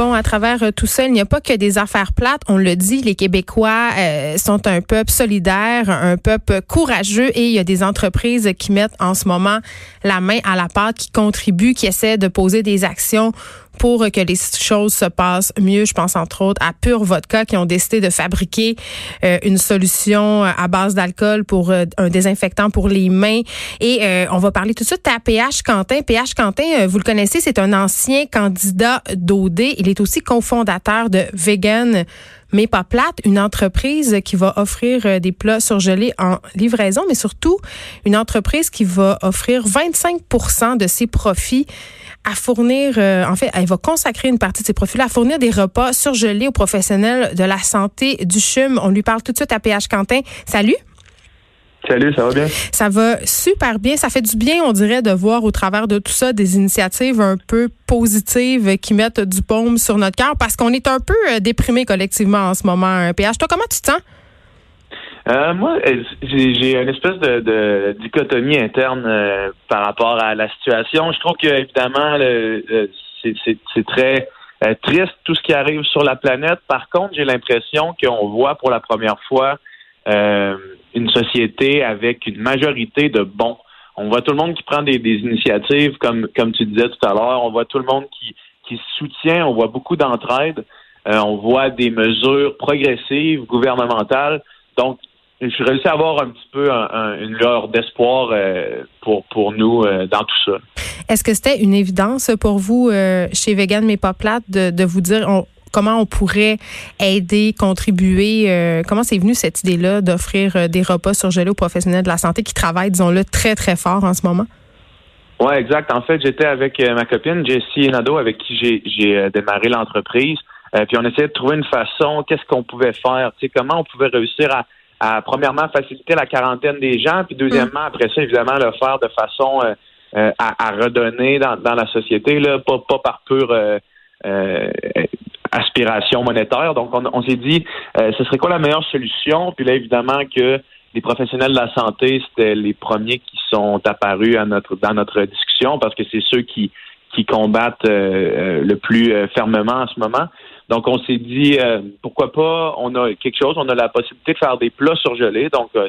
Bon, à travers euh, tout ça, il n'y a pas que des affaires plates. On le dit, les Québécois euh, sont un peuple solidaire, un peuple courageux et il y a des entreprises qui mettent en ce moment la main à la pâte, qui contribuent, qui essaient de poser des actions pour que les choses se passent mieux. Je pense entre autres à Pure Vodka qui ont décidé de fabriquer euh, une solution à base d'alcool pour euh, un désinfectant pour les mains. Et euh, on va parler tout de suite à PH Quentin. PH Quentin, vous le connaissez, c'est un ancien candidat d'OD. Il est aussi cofondateur de Vegan mais pas plate, une entreprise qui va offrir des plats surgelés en livraison, mais surtout une entreprise qui va offrir 25% de ses profits à fournir, euh, en fait, elle va consacrer une partie de ses profits à fournir des repas surgelés aux professionnels de la santé du CHUM. On lui parle tout de suite à PH Quentin. Salut. Salut, ça va bien? Ça va super bien. Ça fait du bien, on dirait, de voir au travers de tout ça des initiatives un peu positives qui mettent du paume sur notre cœur parce qu'on est un peu euh, déprimé collectivement en ce moment. PH, toi, comment tu te sens? Euh, moi, j'ai une espèce de, dichotomie interne euh, par rapport à la situation. Je trouve que évidemment, c'est très euh, triste tout ce qui arrive sur la planète. Par contre, j'ai l'impression qu'on voit pour la première fois une société avec une majorité de bons. On voit tout le monde qui prend des, initiatives, comme comme tu disais tout à l'heure. On voit tout le monde qui qui soutient. On voit beaucoup d'entraide. on voit des mesures progressives gouvernementales. Donc, je réussi à avoir un petit peu une lueur d'espoir euh, pour, pour nous euh, dans tout ça. Est-ce que c'était une évidence pour vous euh, chez Vegan mais pas plate de, de vous dire comment on pourrait aider, contribuer? comment c'est venu cette idée-là d'offrir des repas surgelés aux professionnels de la santé qui travaillent, disons-le, très, très fort en ce moment? Oui, exact. En fait, j'étais avec ma copine Jessie Nado, avec qui j'ai démarré l'entreprise. puis on essayait de trouver une façon, qu'est-ce qu'on pouvait faire, comment on pouvait réussir à à premièrement faciliter la quarantaine des gens, puis deuxièmement, après ça, évidemment, le faire de façon euh, euh, à, redonner dans, dans, la société, là, pas, pas par pure euh, aspiration monétaire. Donc, on, on s'est dit, ce serait quoi la meilleure solution? Puis là, évidemment, que les professionnels de la santé, c'était les premiers qui sont apparus à notre, dans notre discussion parce que c'est ceux qui, qui combattent le plus fermement en ce moment. Donc, on s'est dit, euh, pourquoi pas, on a quelque chose, on a la possibilité de faire des plats surgelés, donc euh,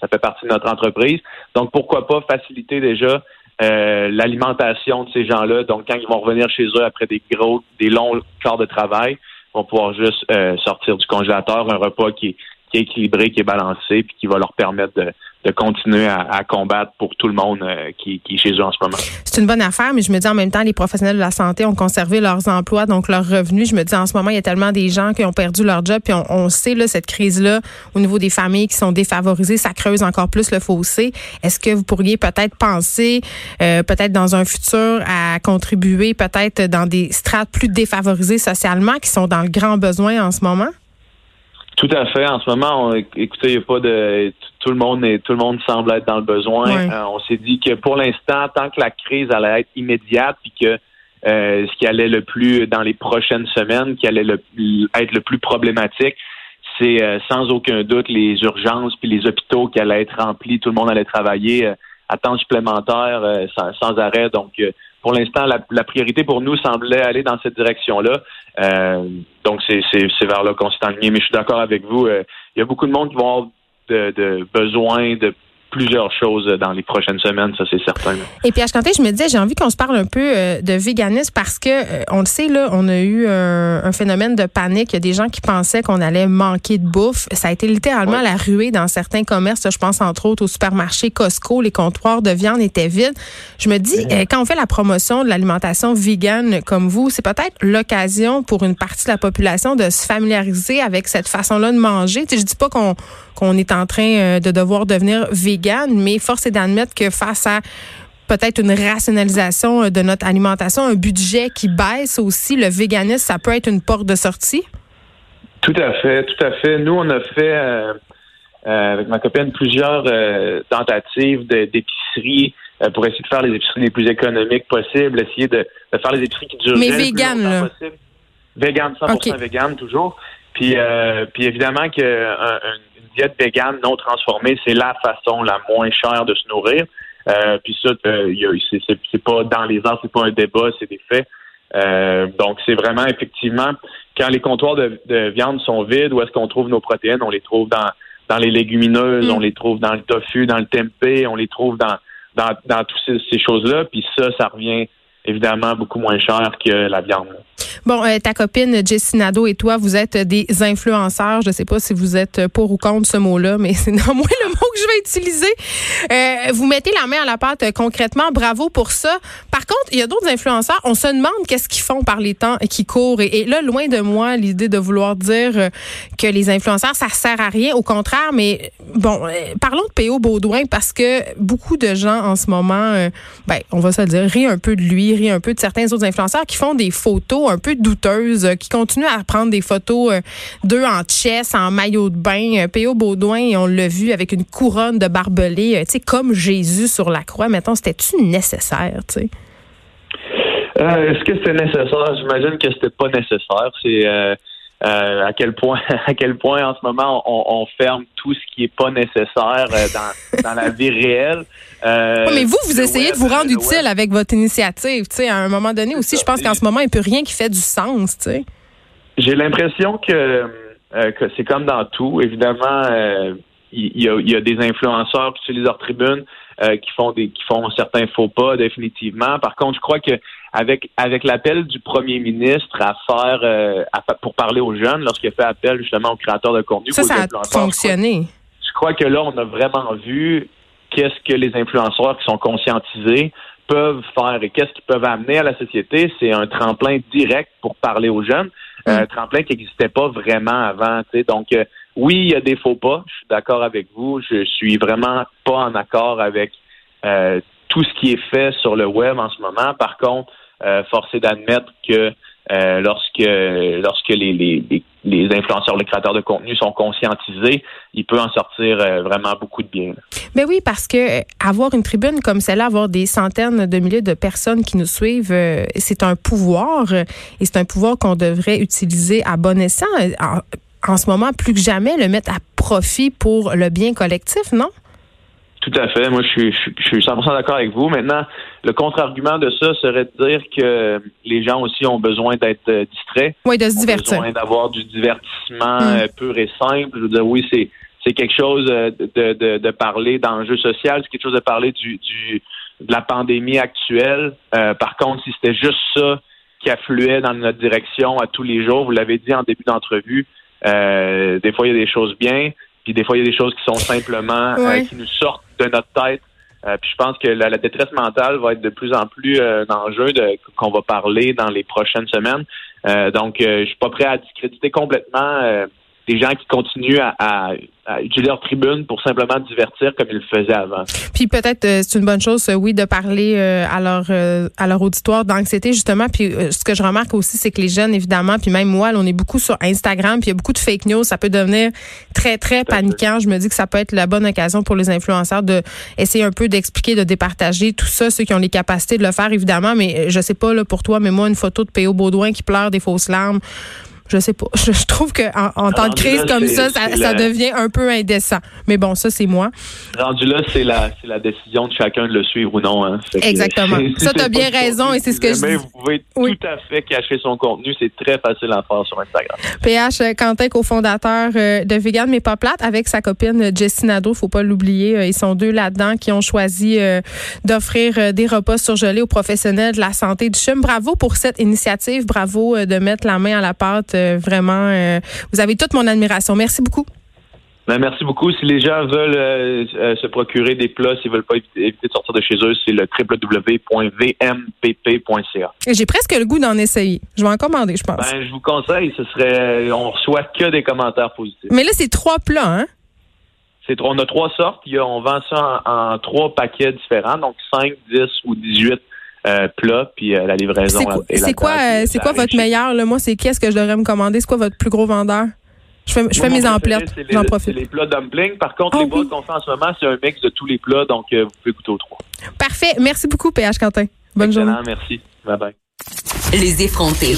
ça fait partie de notre entreprise. Donc, pourquoi pas faciliter déjà euh, l'alimentation de ces gens-là. Donc, quand ils vont revenir chez eux après des gros, des longs quarts de travail, ils vont pouvoir juste sortir du congélateur un repas qui qui est équilibré, qui est balancé, puis qui va leur permettre de, continuer à, combattre pour tout le monde euh, qui, est chez eux en ce moment. C'est une bonne affaire, mais je me dis en même temps, les professionnels de la santé ont conservé leurs emplois, donc leurs revenus. Je me dis en ce moment, il y a tellement des gens qui ont perdu leur job, puis on, sait là cette crise-là au niveau des familles qui sont défavorisées, ça creuse encore plus le fossé. Est-ce que vous pourriez peut-être penser, euh, peut-être dans un futur, à contribuer peut-être dans des strates plus défavorisées socialement qui sont dans le grand besoin en ce moment? Tout à fait. En ce moment, on, écoutez, il n'y a pas de tout le monde est, tout le monde semble être dans le besoin. Euh, on s'est dit que pour l'instant, tant que la crise allait être immédiate, puis que euh, ce qui allait le plus dans les prochaines semaines, qui allait le, être le plus problématique, c'est euh, sans aucun doute les urgences puis les hôpitaux qui allaient être remplis, tout le monde allait travailler à temps supplémentaire sans, sans, arrêt. Donc pour l'instant, la, priorité pour nous semblait aller dans cette direction-là. Euh, donc, c'est vers là qu'on s'est enligné. Mais je suis d'accord avec vous. Euh, il y a beaucoup de monde qui vont avoir de, de besoin de plusieurs choses dans les prochaines semaines, ça c'est certain. Et puis à Chanté, je me disais, j'ai envie qu'on se parle un peu euh, de véganisme parce que euh, on le sait là, on a eu un, phénomène de panique. Il y a des gens qui pensaient qu'on allait manquer de bouffe. Ça a été littéralement la ruée dans certains commerces. Je pense entre autres au supermarché Costco, les comptoirs de viande étaient vides. Je me dis, euh, quand on fait la promotion de l'alimentation végane comme vous, c'est peut-être l'occasion pour une partie de la population de se familiariser avec cette façon-là de manger. Tu sais, je dis pas qu'on qu'on est en train de devoir devenir vegan mais force est d'admettre que face à peut-être une rationalisation de notre alimentation, un budget qui baisse aussi. Le véganisme, ça peut être une porte de sortie? Tout à fait, tout à fait. Nous, on a fait euh, euh, avec ma copine plusieurs euh, tentatives d'épicerie pour essayer de faire les épiceries les plus économiques possibles, essayer de, faire les épiceries qui durent Mais le vegan, plus là. possible. Vegan, 100% vegan toujours. Puis, puis évidemment que une diète vegan non transformée, c'est la façon la moins chère de se nourrir. puis ça, c'est pas dans les arts, c'est pas un débat, c'est des faits. Euh, donc, c'est vraiment effectivement quand les comptoirs de, viande sont vides, où est-ce qu'on trouve nos protéines? On les trouve dans, dans les légumineuses, on mm. les trouve dans le tofu, dans le tempeh, on les trouve dans, dans, dans toutes ces choses-là. Puis ça, ça revient évidemment beaucoup moins cher que la viande. Bon, euh, ta copine Jessie Nadeau et toi, vous êtes des influenceurs. Je ne sais pas si vous êtes pour ou contre ce mot-là, mais c'est néanmoins le mot que je vais utiliser. Euh, vous mettez la main à la pâte euh, concrètement. Bravo pour ça. Par contre, il y a d'autres influenceurs. On se demande qu'est-ce qu'ils font par les temps qui courent. Et, là, loin de moi, l'idée de vouloir dire que les influenceurs, ça sert à rien. Au contraire, mais bon, parlons de P.O. Baudouin parce que beaucoup de gens en ce moment, ben, on va se le dire, rient un peu de lui, un peu de certains autres influenceurs qui font des photos un peu douteuses, qui continuent à prendre des photos d'eux en chess, en maillot de bain. P.O. Baudouin, on l'a vu avec une couronne de barbelés, tu sais, comme Jésus sur la croix. Mettons, c'était-tu nécessaire, tu sais? Euh, est-ce que c'était nécessaire? J'imagine que c'était pas nécessaire. C'est euh, euh, à quel point à quel point en ce moment on, ferme tout ce qui est pas nécessaire dans, dans la vie réelle. mais vous, vous essayez de vous rendre utile avec votre initiative. Tu sais, à un moment donné aussi, je pense qu'en ce moment, il n'y a plus rien qui fait du sens. Tu sais. J'ai l'impression que, que c'est comme dans tout. Évidemment, il y, a, des influenceurs qui utilisent leur tribune euh, qui font des qui font certains faux pas définitivement. Par contre, je crois que avec avec l'appel du premier ministre à faire euh, pour parler aux jeunes lorsqu'il a fait appel justement aux créateurs de contenu, ça, ça a fonctionné. Je crois, que là, on a vraiment vu qu'est-ce que les influenceurs qui sont conscientisés peuvent faire et qu'est-ce qu'ils peuvent amener à la société. C'est un tremplin direct pour parler aux jeunes, mm. un tremplin qui n'existait pas vraiment avant. Donc euh, oui, il y a des faux pas. Je suis d'accord avec vous. Je suis vraiment pas en accord avec euh, tout ce qui est fait sur le web en ce moment. Par contre, euh, force est d'admettre que euh, lorsque lorsque les, les, les, influenceurs, les créateurs de contenu sont conscientisés, il peut en sortir euh, vraiment beaucoup de bien. Mais oui, parce que avoir une tribune comme celle-là, avoir des centaines de milliers de personnes qui nous suivent, c'est un pouvoir et c'est un pouvoir qu'on devrait utiliser à bon escient en ce moment, plus que jamais, le mettre à profit pour le bien collectif, non? Tout à fait. Moi, je suis, je suis 100% d'accord avec vous. Maintenant, le contre-argument de ça serait de dire que les gens aussi ont besoin d'être euh, distraits. Oui, de se divertir. Ont besoin d'avoir du divertissement mm. euh, pur et simple. Je veux dire, oui, c'est c'est quelque chose euh, de, de, de parler d'enjeux social, c'est quelque chose de parler du, du de la pandémie actuelle. par contre, si c'était juste ça qui affluait dans notre direction à tous les jours, vous l'avez dit en début d'entrevue, euh, des fois, il y a des choses bien, puis des fois, il y a des choses qui sont simplement euh, qui nous sortent notre tête. Euh, puis je pense que la, détresse mentale va être de plus en plus un enjeu qu'on va parler dans les prochaines semaines. donc, je suis pas prêt à discréditer complètement des gens qui continuent à, utiliser leur tribune pour simplement divertir comme ils le faisaient avant. Puis peut-être euh, c'est une bonne chose, euh, oui, de parler euh, à leur à leur auditoire d'anxiété justement. Puis ce que je remarque aussi, c'est que les jeunes, évidemment, puis même moi, on est beaucoup sur Instagram, puis il y a beaucoup de fake news. Ça peut devenir très très paniquant. Je me dis que ça peut être la bonne occasion pour les influenceurs de essayer un peu d'expliquer, de départager tout ça, ceux qui ont les capacités de le faire, évidemment. Mais je sais pas là pour toi, mais moi une photo de P.O. Baudouin qui pleure des fausses larmes je sais pas. Je, trouve que en, temps de crise comme ça, ça, devient un peu indécent. Mais bon, ça, c'est moi. Rendu là, c'est la, la décision de chacun de le suivre ou non. Hein. Exactement. ça, tu as bien raison et c'est ce que je dis. Vous pouvez tout à fait cacher son contenu. C'est très facile à faire sur Instagram. PH euh, Quentin, cofondateur euh, de Vegan Mais Pas Plate, avec sa copine Jessie Nadeau, faut pas l'oublier. Euh, ils sont deux là-dedans qui ont choisi d'offrir des repas surgelés aux professionnels de la santé du CHUM. Bravo pour cette initiative. Bravo de mettre la main à la pâte euh, vraiment, euh, vous avez toute mon admiration. Merci beaucoup. Ben, merci beaucoup. Si les gens veulent euh, se procurer des plats, s'ils veulent pas éviter, de sortir de chez eux, c'est le www.vmpp.ca. J'ai presque le goût d'en essayer. Je vais en commander, je pense. Ben, je vous conseille. Ce serait, on reçoit que des commentaires positifs. Mais là, c'est trois plats, hein? c'est on a trois sortes. Il y a, on vend ça en, en trois paquets différents, donc 5, 10 ou 18 euh, plats, puis euh, la livraison. C'est quoi, c'est euh, c'est quoi votre meilleur? Là? Moi, c'est qu'est-ce que je devrais me commander? C'est quoi votre plus gros vendeur? Je fais, je Moi, fais mes emplettes. J'en les- profite. C'est les plats dumplings. Par contre, Ah les oui. boîtes qu'on fait en ce moment, c'est un mix de tous les plats, donc euh, vous pouvez goûter aux trois. Parfait. Merci beaucoup, PH Quentin. Bonne journée. Merci. Bye bye. Les effrontés.